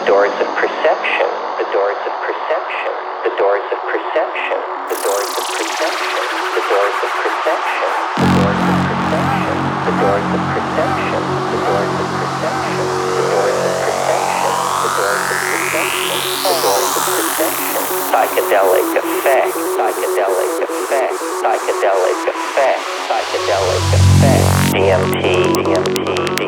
the doors of perception, the doors of perception, the doors of perception, the doors of perception, the doors of perception, the doors of perception, the doors of perception, the doors of perception, the doors of perception, the doors of perception, the doors of perception, psychedelic effect, psychedelic effect, psychedelic effect, psychedelic effect, DMT, DMT,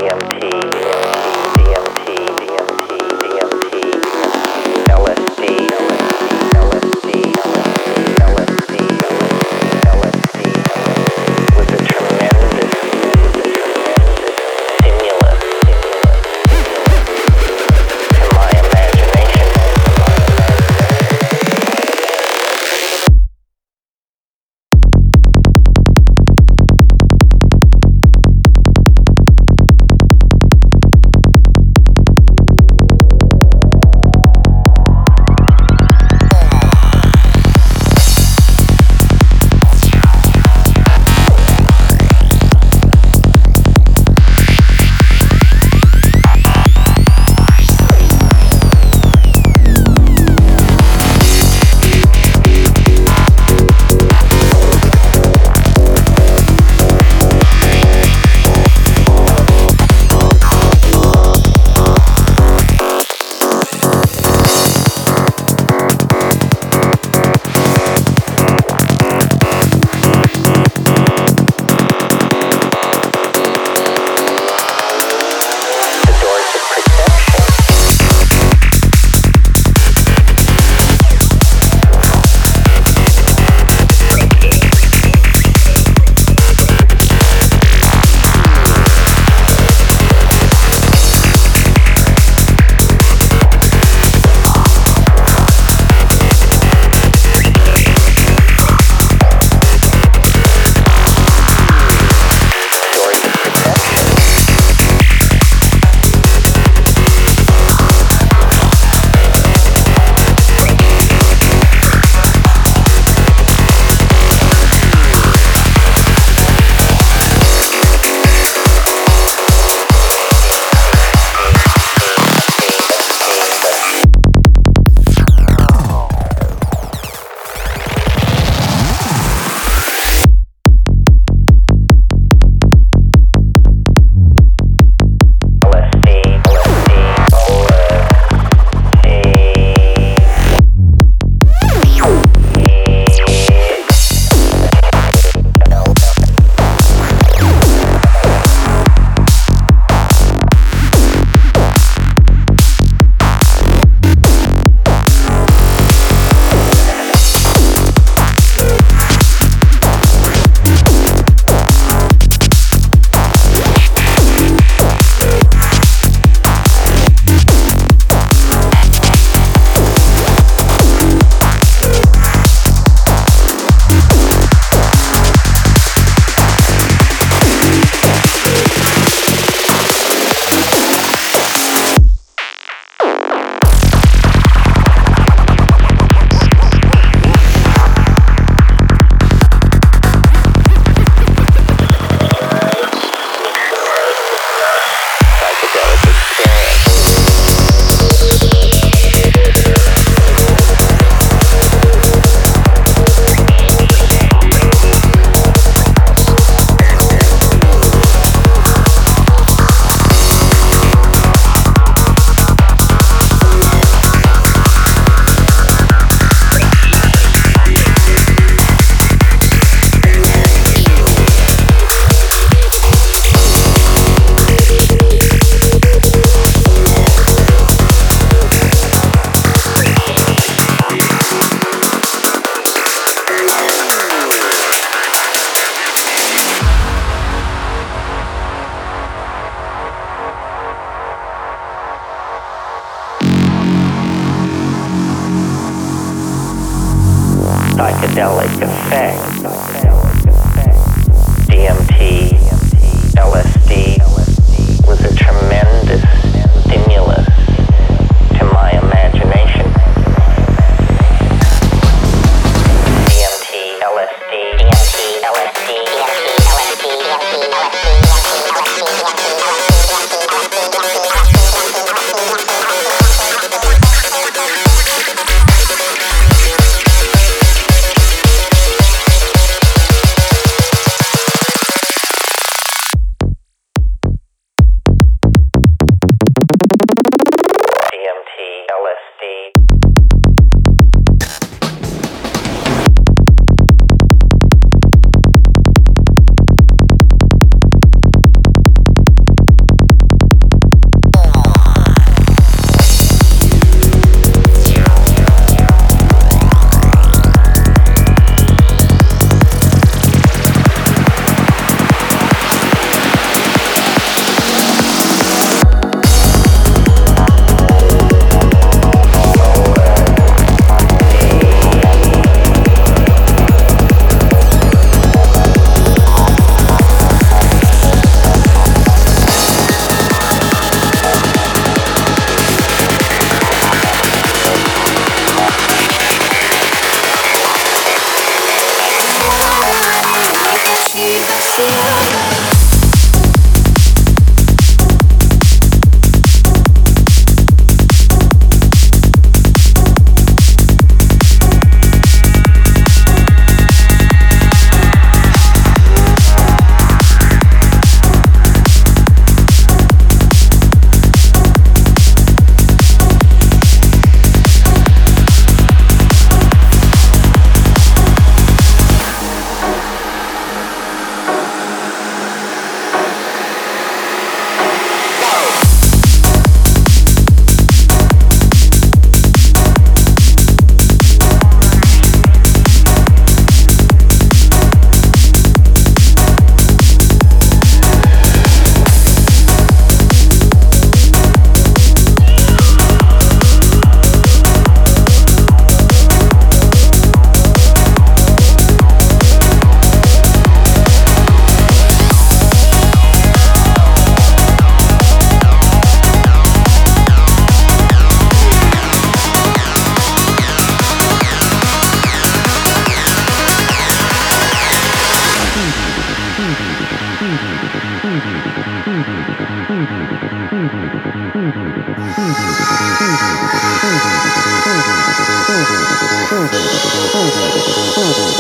どんどんどんどんどんどんどん。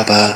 Baba.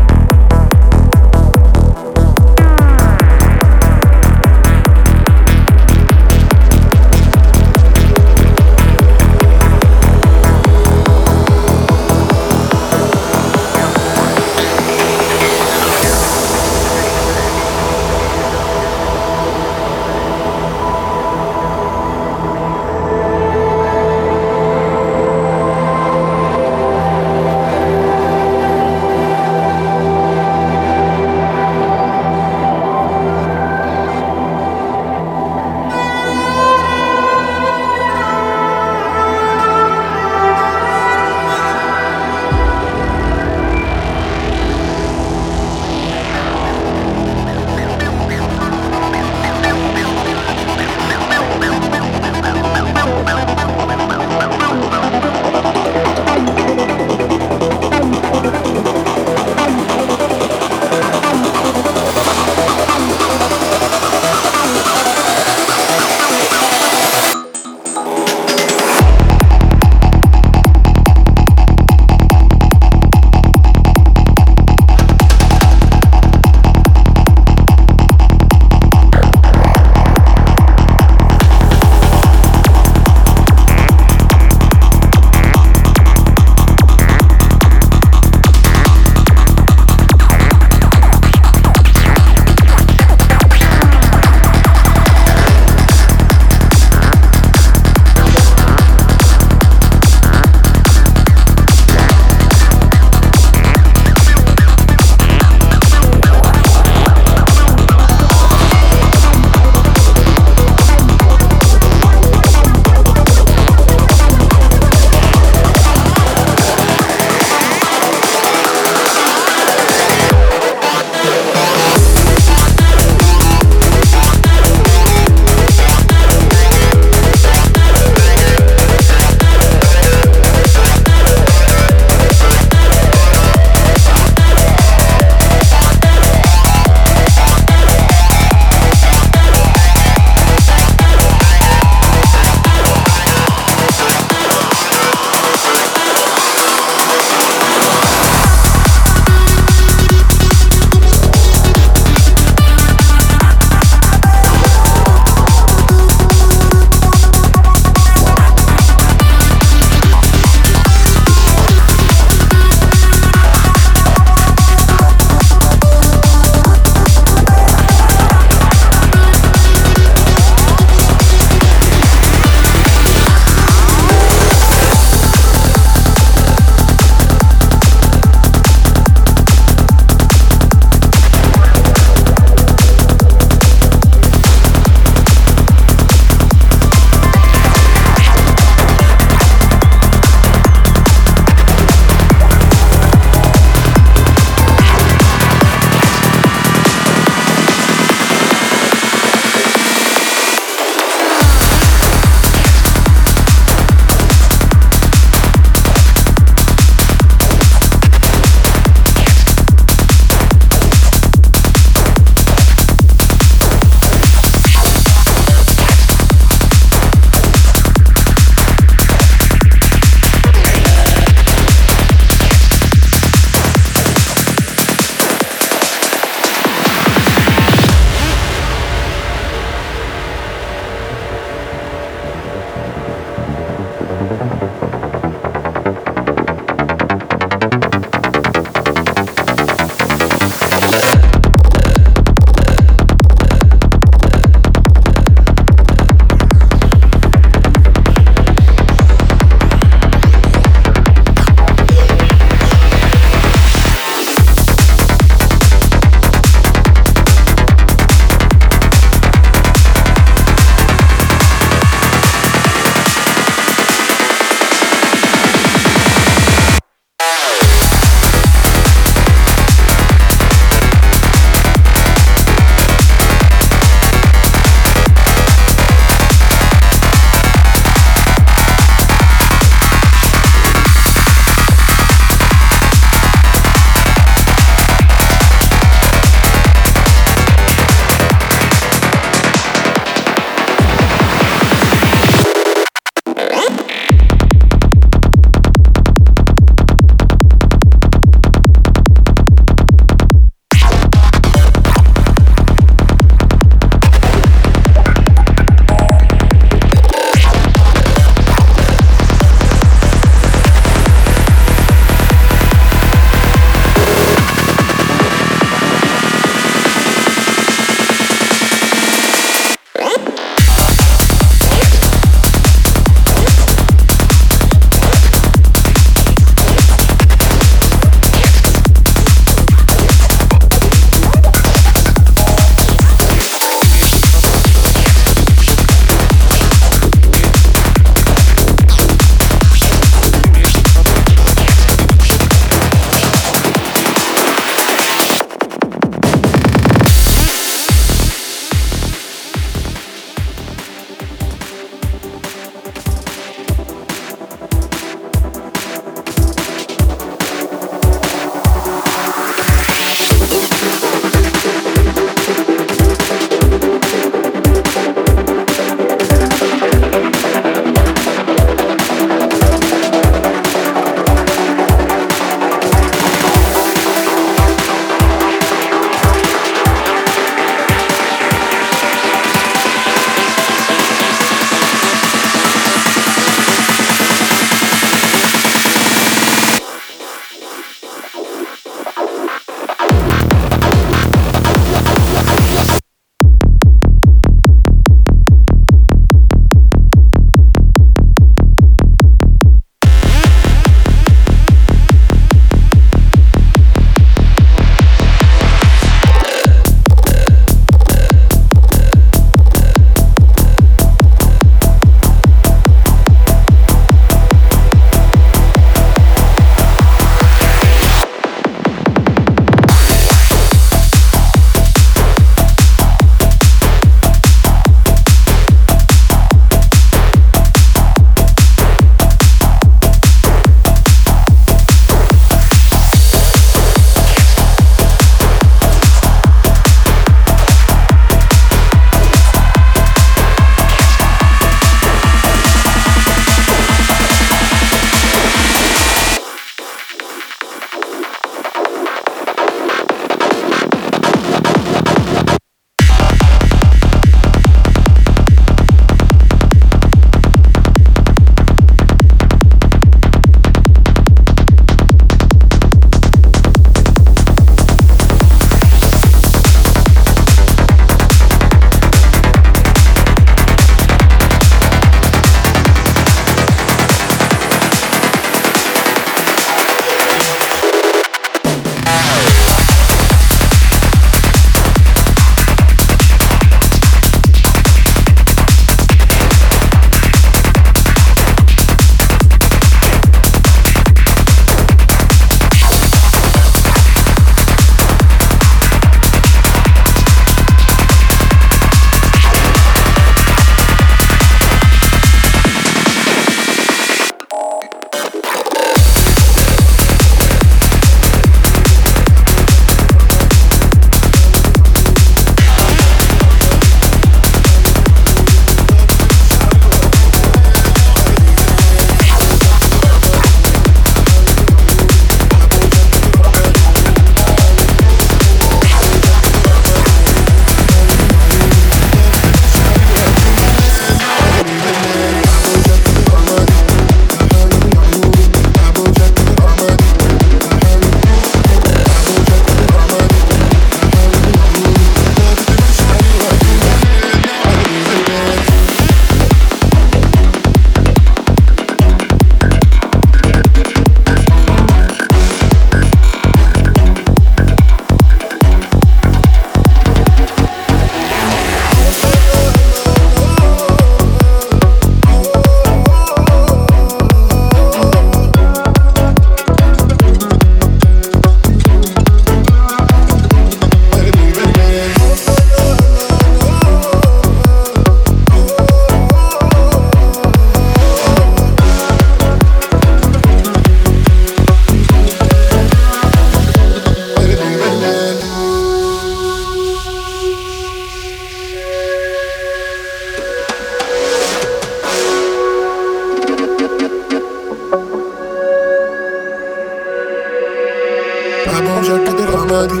جاكد الرمادي.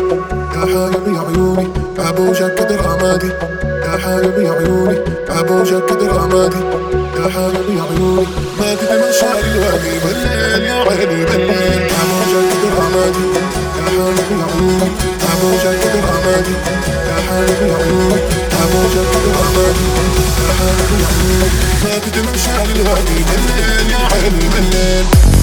يا حبيبي عيوني. أبو جاكد الرمادي. يا حبيبي عيوني. أبو جاكد الرمادي. يا حبيبي عيوني. ما تتمشى الوادي بالليل يا عيني بالليل. أبو جاكد الرمادي. يا حبيبي عيوني. أبو جاكد الرمادي. يا حبيبي عيوني. أبو جاكد الرمادي. يا حبيبي عيوني. ما تتمشى الوادي بالليل يا عيني بالليل.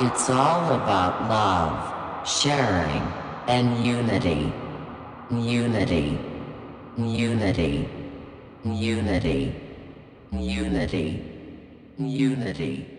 It's all about love, sharing, and unity. Unity. Unity. Unity. Unity. Unity.